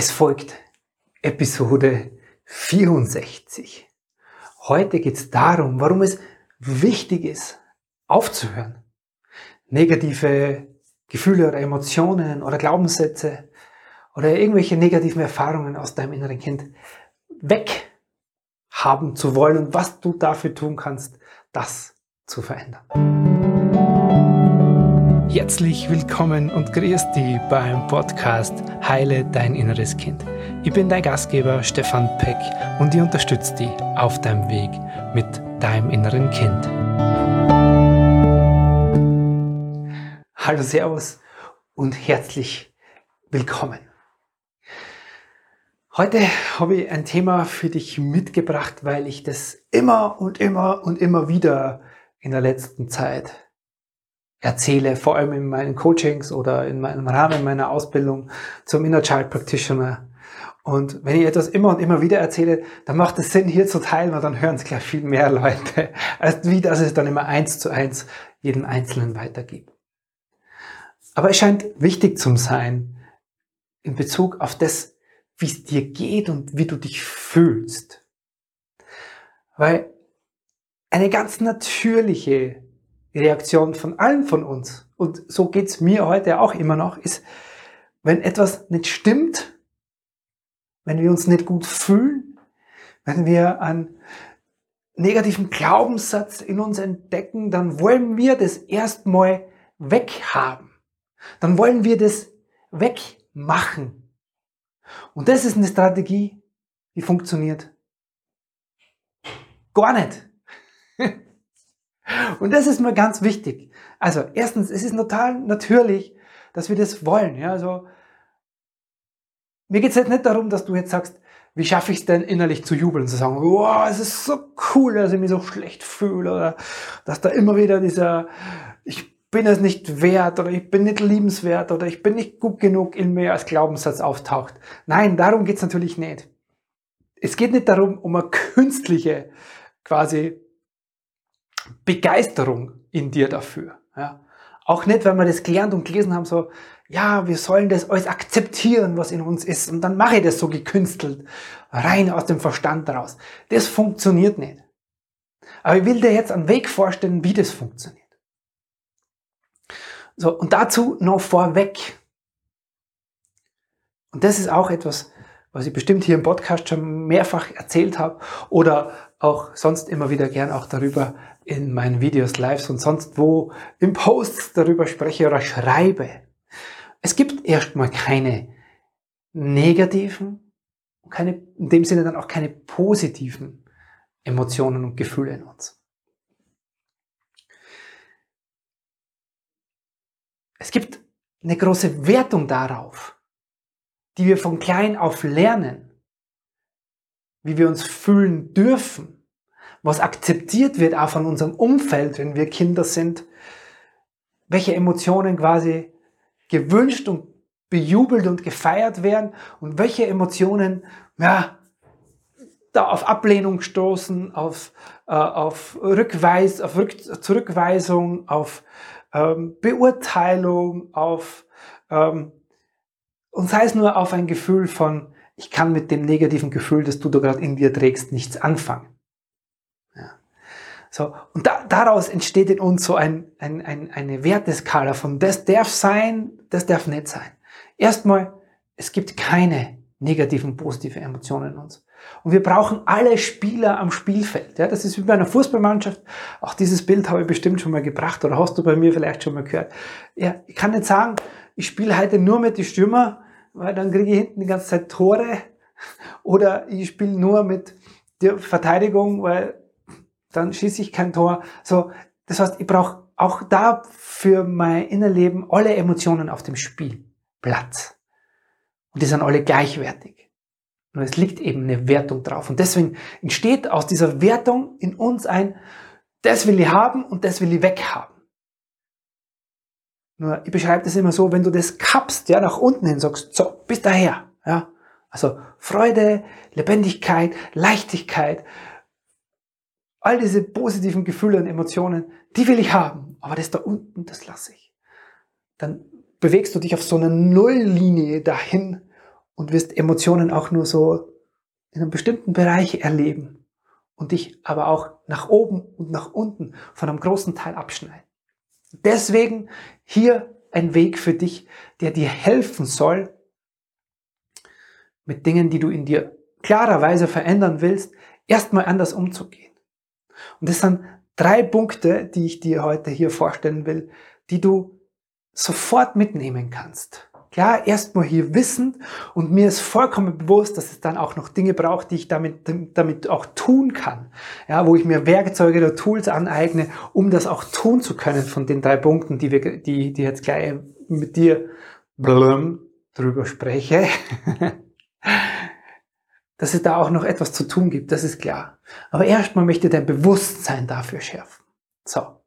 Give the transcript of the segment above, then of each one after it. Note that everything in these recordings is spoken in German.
Es folgt Episode 64. Heute geht es darum, warum es wichtig ist, aufzuhören. Negative Gefühle oder Emotionen oder Glaubenssätze oder irgendwelche negativen Erfahrungen aus deinem inneren Kind weg haben zu wollen und was du dafür tun kannst, das zu verändern. Herzlich willkommen und grüß dich beim Podcast Heile dein inneres Kind. Ich bin dein Gastgeber Stefan Peck und ich unterstütze dich auf deinem Weg mit deinem inneren Kind. Hallo, Servus und herzlich willkommen. Heute habe ich ein Thema für dich mitgebracht, weil ich das immer und immer und immer wieder in der letzten Zeit erzähle, vor allem in meinen Coachings oder in meinem Rahmen meiner Ausbildung zum Inner Child Practitioner. Und wenn ich etwas immer und immer wieder erzähle, dann macht es Sinn, hier zu teilen, und dann hören es gleich viel mehr Leute, als wie das es dann immer eins zu eins jedem Einzelnen weitergibt. Aber es scheint wichtig zu sein, in Bezug auf das, wie es dir geht und wie du dich fühlst. Weil eine ganz natürliche Reaktion von allen von uns, und so geht's mir heute auch immer noch, ist, wenn etwas nicht stimmt, wenn wir uns nicht gut fühlen, wenn wir einen negativen Glaubenssatz in uns entdecken, dann wollen wir das erstmal weghaben. Dann wollen wir das wegmachen. Und das ist eine Strategie, die funktioniert gar nicht. Und das ist mir ganz wichtig. Also erstens, es ist total natürlich, dass wir das wollen. Ja, also mir geht es jetzt nicht darum, dass du jetzt sagst, wie schaffe ich es denn innerlich zu jubeln, zu sagen, wow, es ist so cool, dass ich mich so schlecht fühle oder dass da immer wieder dieser, ich bin es nicht wert oder ich bin nicht liebenswert oder ich bin nicht gut genug in mir als Glaubenssatz auftaucht. Nein, darum geht es natürlich nicht. Es geht nicht darum, um eine künstliche quasi Begeisterung in dir dafür. Ja. Auch nicht, weil wir das gelernt und gelesen haben, so, ja, wir sollen das alles akzeptieren, was in uns ist. Und dann mache ich das so gekünstelt, rein aus dem Verstand raus. Das funktioniert nicht. Aber ich will dir jetzt einen Weg vorstellen, wie das funktioniert. So, und dazu noch vorweg. Und das ist auch etwas, was ich bestimmt hier im Podcast schon mehrfach erzählt habe oder auch sonst immer wieder gern auch darüber in meinen Videos, Lives und sonst wo im Posts darüber spreche oder schreibe. Es gibt erstmal keine negativen, keine, in dem Sinne dann auch keine positiven Emotionen und Gefühle in uns. Es gibt eine große Wertung darauf, die wir von klein auf lernen, wie wir uns fühlen dürfen, was akzeptiert wird auch von unserem Umfeld, wenn wir Kinder sind, welche Emotionen quasi gewünscht und bejubelt und gefeiert werden und welche Emotionen ja, da auf Ablehnung stoßen, auf, äh, auf, Rückweis, auf Rück Zurückweisung, auf ähm, Beurteilung, auf ähm, und sei es nur auf ein Gefühl von, ich kann mit dem negativen Gefühl, das du da gerade in dir trägst, nichts anfangen. Ja. So, und da, daraus entsteht in uns so ein, ein, ein, eine Werteskala von das darf sein, das darf nicht sein. Erstmal, es gibt keine negativen, positiven Emotionen in uns. Und wir brauchen alle Spieler am Spielfeld. Ja, das ist wie bei einer Fußballmannschaft. Auch dieses Bild habe ich bestimmt schon mal gebracht oder hast du bei mir vielleicht schon mal gehört. Ja, ich kann nicht sagen, ich spiele heute nur mit den Stürmer, weil dann kriege ich hinten die ganze Zeit Tore. Oder ich spiele nur mit der Verteidigung, weil dann schieße ich kein Tor. So, das heißt, ich brauche auch da für mein Innerleben alle Emotionen auf dem Spielplatz. Und die sind alle gleichwertig. Und es liegt eben eine Wertung drauf. Und deswegen entsteht aus dieser Wertung in uns ein, das will ich haben und das will ich weghaben. Nur, ich beschreibe das immer so, wenn du das kappst, ja, nach unten hin sagst, so, bis daher, ja. Also Freude, Lebendigkeit, Leichtigkeit, all diese positiven Gefühle und Emotionen, die will ich haben. Aber das da unten, das lasse ich. Dann bewegst du dich auf so einer Nulllinie dahin und wirst Emotionen auch nur so in einem bestimmten Bereich erleben und dich aber auch nach oben und nach unten von einem großen Teil abschneiden. Deswegen hier ein Weg für dich, der dir helfen soll, mit Dingen, die du in dir klarerweise verändern willst, erstmal anders umzugehen. Und das sind drei Punkte, die ich dir heute hier vorstellen will, die du sofort mitnehmen kannst. Klar, erstmal hier wissen und mir ist vollkommen bewusst, dass es dann auch noch Dinge braucht, die ich damit, damit auch tun kann. Ja, wo ich mir Werkzeuge oder Tools aneigne, um das auch tun zu können von den drei Punkten, die wir, die, die jetzt gleich mit dir drüber spreche. dass es da auch noch etwas zu tun gibt, das ist klar. Aber erstmal möchte dein Bewusstsein dafür schärfen. So.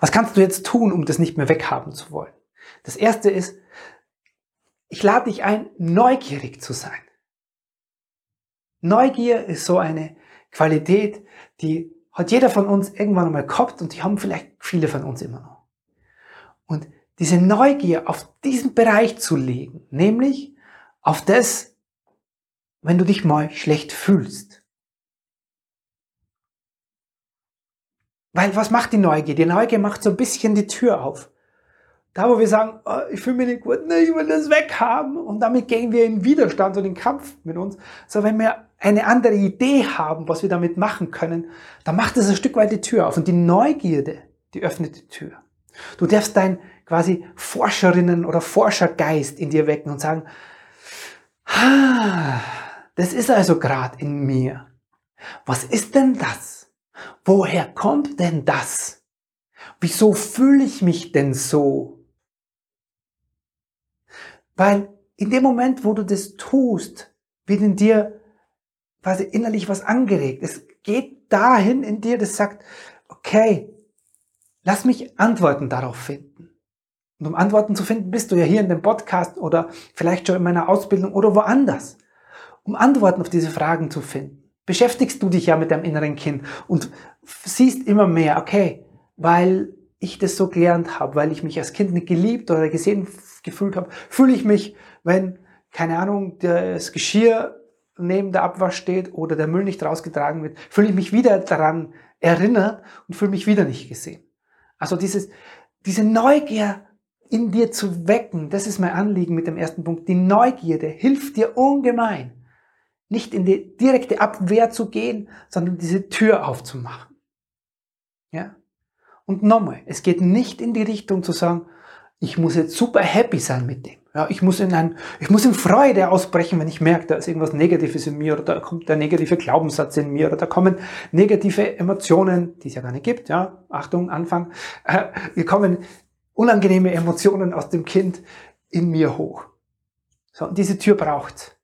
Was kannst du jetzt tun, um das nicht mehr weghaben zu wollen? Das erste ist, ich lade dich ein, neugierig zu sein. Neugier ist so eine Qualität, die hat jeder von uns irgendwann einmal gehabt und die haben vielleicht viele von uns immer noch. Und diese Neugier auf diesen Bereich zu legen, nämlich auf das, wenn du dich mal schlecht fühlst. Weil was macht die Neugier? Die Neugier macht so ein bisschen die Tür auf. Da, wo wir sagen, oh, ich fühle mich nicht gut, ne, ich will das weghaben. Und damit gehen wir in Widerstand und in Kampf mit uns. So, wenn wir eine andere Idee haben, was wir damit machen können, dann macht es ein Stück weit die Tür auf. Und die Neugierde, die öffnet die Tür. Du darfst dein quasi Forscherinnen- oder Forschergeist in dir wecken und sagen, ah, das ist also gerade in mir. Was ist denn das? Woher kommt denn das? Wieso fühle ich mich denn so? Weil in dem Moment, wo du das tust, wird in dir quasi innerlich was angeregt. Es geht dahin in dir, das sagt, okay, lass mich Antworten darauf finden. Und um Antworten zu finden, bist du ja hier in dem Podcast oder vielleicht schon in meiner Ausbildung oder woanders um Antworten auf diese Fragen zu finden, beschäftigst du dich ja mit deinem inneren Kind und siehst immer mehr, okay, weil ich das so gelernt habe, weil ich mich als Kind nicht geliebt oder gesehen gefühlt habe, fühle ich mich, wenn, keine Ahnung, das Geschirr neben der Abwasch steht oder der Müll nicht rausgetragen wird, fühle ich mich wieder daran erinnert und fühle mich wieder nicht gesehen. Also dieses, diese Neugier in dir zu wecken, das ist mein Anliegen mit dem ersten Punkt. Die Neugierde hilft dir ungemein nicht in die direkte Abwehr zu gehen, sondern diese Tür aufzumachen. Ja? Und nochmal, es geht nicht in die Richtung zu sagen, ich muss jetzt super happy sein mit dem. Ja, ich muss in ein, ich muss in Freude ausbrechen, wenn ich merke, da ist irgendwas Negatives in mir oder da kommt der negative Glaubenssatz in mir oder da kommen negative Emotionen, die es ja gar nicht gibt. Ja, Achtung, Anfang. Äh, hier kommen unangenehme Emotionen aus dem Kind in mir hoch. So, und diese Tür braucht's.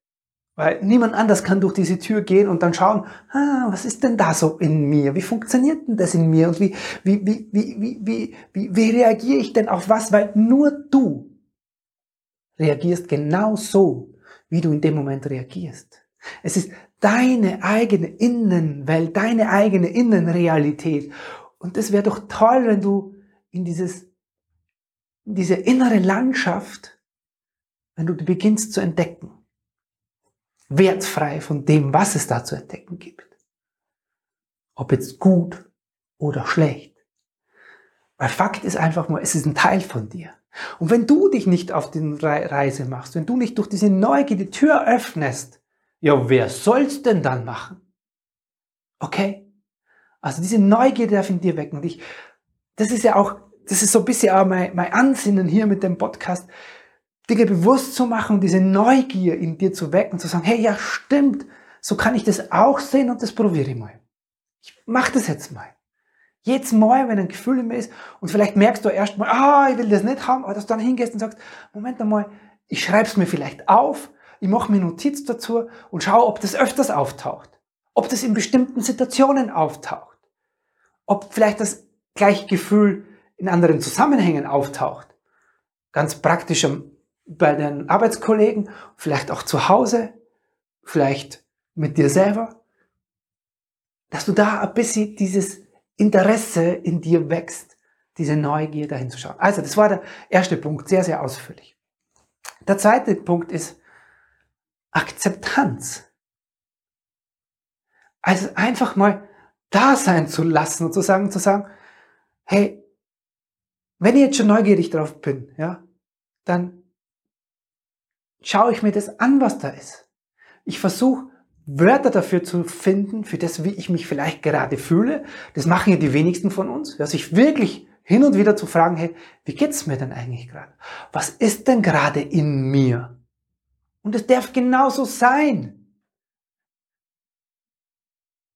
Weil niemand anders kann durch diese Tür gehen und dann schauen, ah, was ist denn da so in mir? Wie funktioniert denn das in mir? Und wie, wie, wie, wie, wie, wie, wie, wie reagiere ich denn auf was? Weil nur du reagierst genau so, wie du in dem Moment reagierst. Es ist deine eigene Innenwelt, deine eigene Innenrealität. Und es wäre doch toll, wenn du in dieses, in diese innere Landschaft, wenn du die beginnst zu entdecken wertfrei von dem, was es da zu entdecken gibt. Ob jetzt gut oder schlecht. Weil Fakt ist einfach nur, es ist ein Teil von dir. Und wenn du dich nicht auf die Reise machst, wenn du nicht durch diese Neugier die Tür öffnest, ja, wer soll's denn dann machen? Okay? Also diese Neugier darf in dir wecken. Und ich, das ist ja auch, das ist so ein bisschen auch mein, mein Ansinnen hier mit dem Podcast. Dinge bewusst zu machen, diese Neugier in dir zu wecken, zu sagen, hey, ja, stimmt, so kann ich das auch sehen und das probiere ich mal. Ich mache das jetzt mal. Jetzt mal, wenn ein Gefühl in mir ist und vielleicht merkst du erst mal, ah, ich will das nicht haben, aber dass du dann hingehst und sagst, Moment einmal, ich schreibe es mir vielleicht auf, ich mache mir Notiz dazu und schaue, ob das öfters auftaucht, ob das in bestimmten Situationen auftaucht, ob vielleicht das gleiche Gefühl in anderen Zusammenhängen auftaucht. Ganz praktisch am bei den Arbeitskollegen, vielleicht auch zu Hause, vielleicht mit dir selber, dass du da ein bisschen dieses Interesse in dir wächst, diese Neugier dahin zu schauen. Also, das war der erste Punkt, sehr, sehr ausführlich. Der zweite Punkt ist Akzeptanz. Also einfach mal da sein zu lassen und zu sagen, zu sagen, hey, wenn ich jetzt schon neugierig drauf bin, ja, dann schaue ich mir das an, was da ist. Ich versuche Wörter dafür zu finden, für das, wie ich mich vielleicht gerade fühle. Das machen ja die wenigsten von uns. Ja, sich wirklich hin und wieder zu fragen, hey, wie geht's mir denn eigentlich gerade? Was ist denn gerade in mir? Und es darf genauso sein.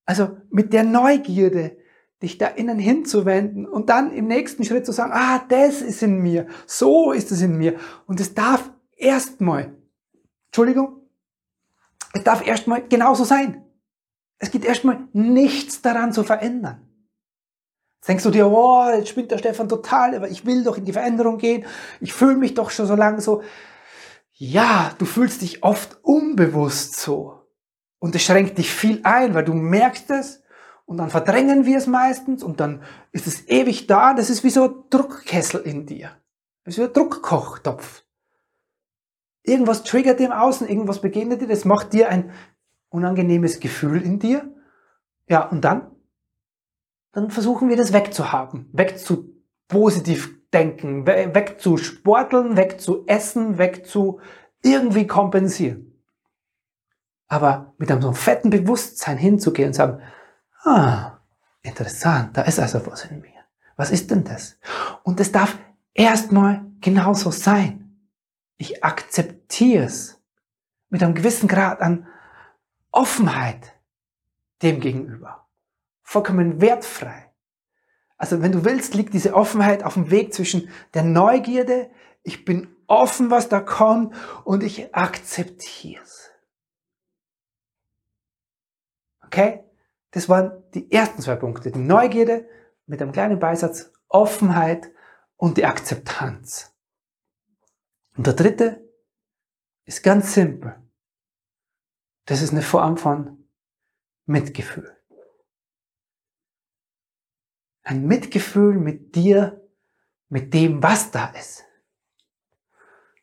Also mit der Neugierde, dich da innen hinzuwenden und dann im nächsten Schritt zu sagen, ah, das ist in mir, so ist es in mir. Und es darf erstmal, Entschuldigung, es darf erstmal genauso sein. Es geht erstmal nichts daran zu verändern. Jetzt denkst du dir, oh, jetzt spinnt der Stefan total, aber ich will doch in die Veränderung gehen. Ich fühle mich doch schon so lange so. Ja, du fühlst dich oft unbewusst so. Und es schränkt dich viel ein, weil du merkst es und dann verdrängen wir es meistens und dann ist es ewig da. Das ist wie so ein Druckkessel in dir. Das ist wie ein Druckkochtopf. Irgendwas triggert dir im Außen, irgendwas begegnet dir, das macht dir ein unangenehmes Gefühl in dir. Ja, und dann? Dann versuchen wir das wegzuhaben, weg zu positiv denken, weg zu sporteln, weg zu essen, weg zu irgendwie kompensieren. Aber mit einem so fetten Bewusstsein hinzugehen und sagen, ah, interessant, da ist also was in mir. Was ist denn das? Und es darf erstmal genauso sein. Ich akzeptiere es mit einem gewissen Grad an Offenheit dem gegenüber. Vollkommen wertfrei. Also wenn du willst, liegt diese Offenheit auf dem Weg zwischen der Neugierde, ich bin offen, was da kommt, und ich akzeptiere es. Okay? Das waren die ersten zwei Punkte. Die Neugierde mit einem kleinen Beisatz, Offenheit und die Akzeptanz. Und der dritte ist ganz simpel. Das ist eine Form von Mitgefühl. Ein Mitgefühl mit dir, mit dem, was da ist.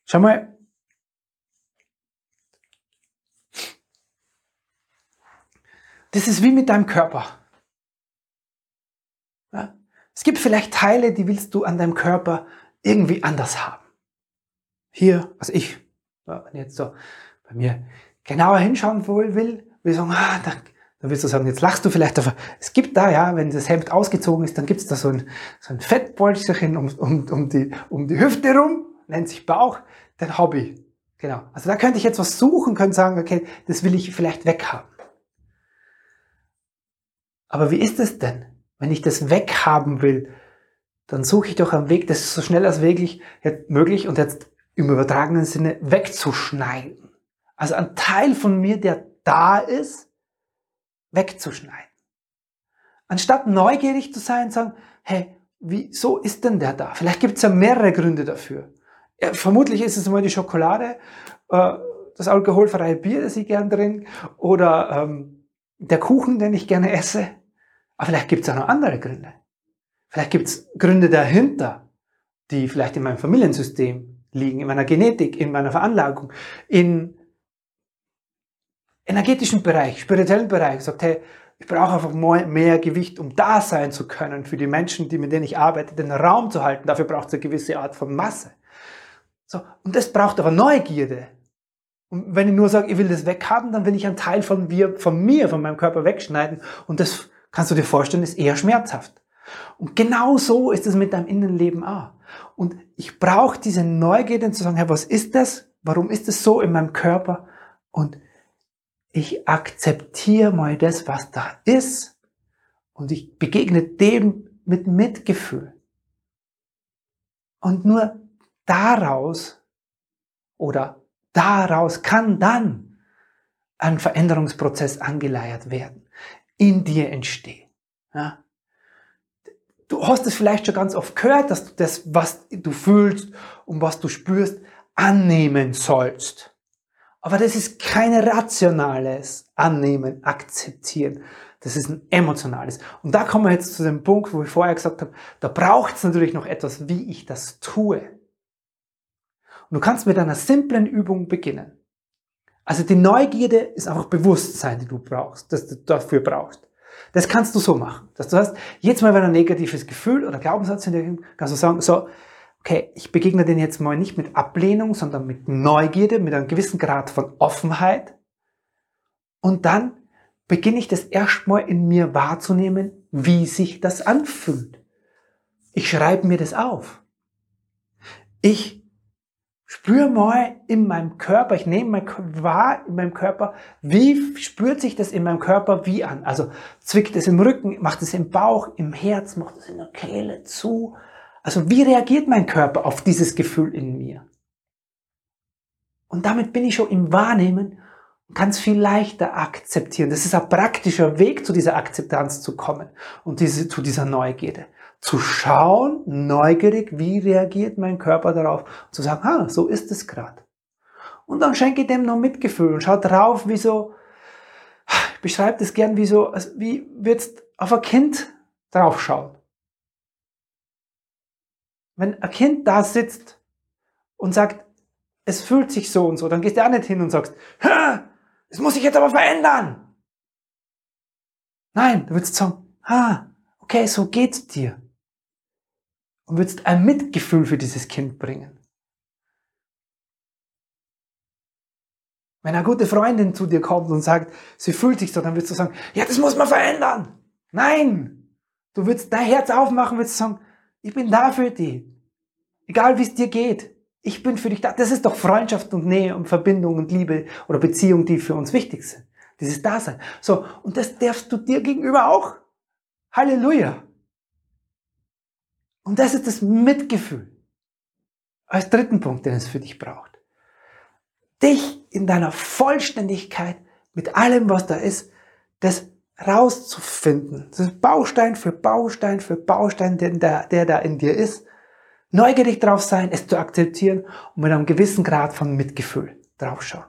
Schau mal, das ist wie mit deinem Körper. Ja? Es gibt vielleicht Teile, die willst du an deinem Körper irgendwie anders haben hier, also ich, wenn ich jetzt so bei mir genauer hinschauen will, will sagen, ah, dann, dann willst du sagen, jetzt lachst du vielleicht, aber es gibt da, ja, wenn das Hemd ausgezogen ist, dann gibt es da so ein, so ein Fettbolsterchen um, um, um, die, um die Hüfte rum, nennt sich Bauch, dein Hobby. Genau. Also da könnte ich jetzt was suchen, könnte sagen, okay, das will ich vielleicht weghaben. Aber wie ist es denn, wenn ich das weghaben will? Dann suche ich doch einen Weg, das ist so schnell als möglich, möglich und jetzt im übertragenen Sinne wegzuschneiden. Also ein Teil von mir, der da ist, wegzuschneiden. Anstatt neugierig zu sein, sagen, hey, wieso ist denn der da? Vielleicht gibt es ja mehrere Gründe dafür. Ja, vermutlich ist es mal die Schokolade, äh, das alkoholfreie Bier, das ich gern trinke, oder ähm, der Kuchen, den ich gerne esse. Aber vielleicht gibt es auch noch andere Gründe. Vielleicht gibt es Gründe dahinter, die vielleicht in meinem Familiensystem liegen, in meiner Genetik, in meiner Veranlagung, in energetischen Bereich, spirituellen Bereich, sagt, hey, ich brauche einfach mehr Gewicht, um da sein zu können für die Menschen, die, mit denen ich arbeite, den Raum zu halten. Dafür braucht es eine gewisse Art von Masse. So, und das braucht aber Neugierde. Und wenn ich nur sage, ich will das weghaben, dann will ich einen Teil von mir, von mir, von meinem Körper wegschneiden. Und das kannst du dir vorstellen, ist eher schmerzhaft. Und genau so ist es mit deinem Innenleben auch. Und ich brauche diese Neugierde zu sagen, hey, was ist das? Warum ist es so in meinem Körper? Und ich akzeptiere mal das, was da ist. Und ich begegne dem mit Mitgefühl. Und nur daraus oder daraus kann dann ein Veränderungsprozess angeleiert werden, in dir entstehen. Ja? Du hast es vielleicht schon ganz oft gehört, dass du das, was du fühlst und was du spürst, annehmen sollst. Aber das ist kein rationales Annehmen, Akzeptieren. Das ist ein emotionales. Und da kommen wir jetzt zu dem Punkt, wo ich vorher gesagt habe, da braucht es natürlich noch etwas, wie ich das tue. Und du kannst mit einer simplen Übung beginnen. Also die Neugierde ist einfach Bewusstsein, die du brauchst, das du dafür brauchst. Das kannst du so machen, dass du hast, jetzt mal wenn ein negatives Gefühl oder Glaubenssatz in dir kannst du sagen, so, okay, ich begegne den jetzt mal nicht mit Ablehnung, sondern mit Neugierde, mit einem gewissen Grad von Offenheit. Und dann beginne ich das erstmal in mir wahrzunehmen, wie sich das anfühlt. Ich schreibe mir das auf. Ich spüre mal in meinem Körper, ich nehme mal wahr in meinem Körper, wie spürt sich das in meinem Körper wie an? Also zwickt es im Rücken, macht es im Bauch, im Herz, macht es in der Kehle zu. Also wie reagiert mein Körper auf dieses Gefühl in mir? Und damit bin ich schon im Wahrnehmen und kann es viel leichter akzeptieren. Das ist ein praktischer Weg, zu dieser Akzeptanz zu kommen und diese, zu dieser Neugierde. Zu schauen, neugierig, wie reagiert mein Körper darauf, zu sagen, ah, so ist es gerade. Und dann schenke ich dem noch Mitgefühl und schau drauf, wie so, ich beschreibe das gern wie so, wie wird's auf ein Kind draufschauen wenn ein Kind da sitzt und sagt, es fühlt sich so und so, dann gehst du auch nicht hin und sagst, es muss sich jetzt aber verändern. Nein, du würdest sagen, ah, okay, so geht's dir. Und würdest ein Mitgefühl für dieses Kind bringen. Wenn eine gute Freundin zu dir kommt und sagt, sie fühlt sich so, dann würdest du sagen, ja, das muss man verändern. Nein, du würdest dein Herz aufmachen, würdest sagen, ich bin da für dich. Egal wie es dir geht. Ich bin für dich da. Das ist doch Freundschaft und Nähe und Verbindung und Liebe oder Beziehung, die für uns wichtig sind. Dieses Dasein. So. Und das darfst du dir gegenüber auch. Halleluja. Und das ist das Mitgefühl. Als dritten Punkt, den es für dich braucht. Dich in deiner Vollständigkeit mit allem, was da ist, das rauszufinden. Das ist Baustein für Baustein für Baustein, der, der da in dir ist. Neugierig drauf sein, es zu akzeptieren und mit einem gewissen Grad von Mitgefühl draufschauen.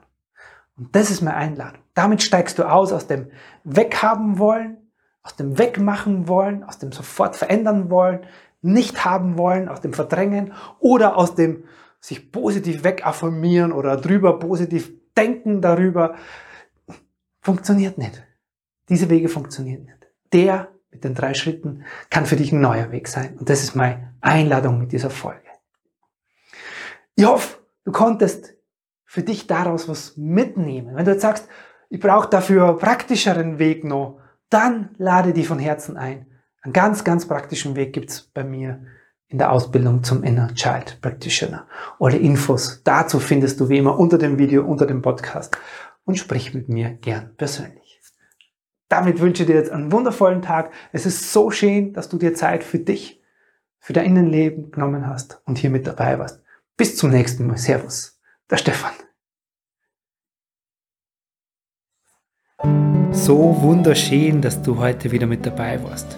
Und das ist meine Einladung. Damit steigst du aus aus dem Weghaben wollen, aus dem Wegmachen wollen, aus dem sofort verändern wollen, nicht haben wollen, aus dem Verdrängen oder aus dem sich positiv wegaffirmieren oder drüber positiv denken darüber. Funktioniert nicht. Diese Wege funktionieren nicht. Der mit den drei Schritten kann für dich ein neuer Weg sein. Und das ist meine Einladung mit dieser Folge. Ich hoffe, du konntest für dich daraus was mitnehmen. Wenn du jetzt sagst, ich brauche dafür praktischeren Weg noch, dann lade dich von Herzen ein. Einen ganz, ganz praktischen Weg gibt's bei mir in der Ausbildung zum Inner Child Practitioner. Alle Infos dazu findest du wie immer unter dem Video, unter dem Podcast und sprich mit mir gern persönlich damit wünsche ich dir jetzt einen wundervollen Tag. Es ist so schön, dass du dir Zeit für dich, für dein Innenleben genommen hast und hier mit dabei warst. Bis zum nächsten Mal. Servus. Der Stefan. So wunderschön, dass du heute wieder mit dabei warst.